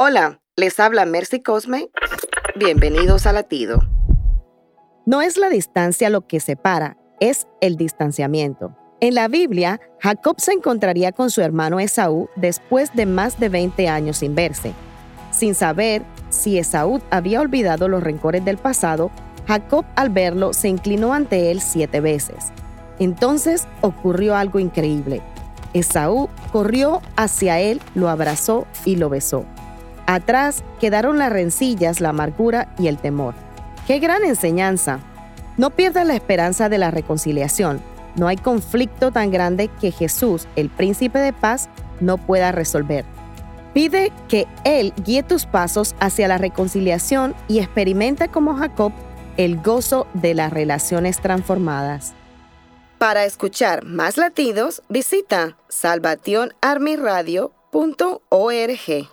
Hola, les habla Mercy Cosme. Bienvenidos a Latido. No es la distancia lo que separa, es el distanciamiento. En la Biblia, Jacob se encontraría con su hermano Esaú después de más de 20 años sin verse. Sin saber si Esaú había olvidado los rencores del pasado, Jacob al verlo se inclinó ante él siete veces. Entonces ocurrió algo increíble. Esaú corrió hacia él, lo abrazó y lo besó. Atrás quedaron las rencillas, la amargura y el temor. ¡Qué gran enseñanza! No pierdas la esperanza de la reconciliación. No hay conflicto tan grande que Jesús, el príncipe de paz, no pueda resolver. Pide que Él guíe tus pasos hacia la reconciliación y experimenta como Jacob el gozo de las relaciones transformadas. Para escuchar más latidos, visita salvationarmyradio.org.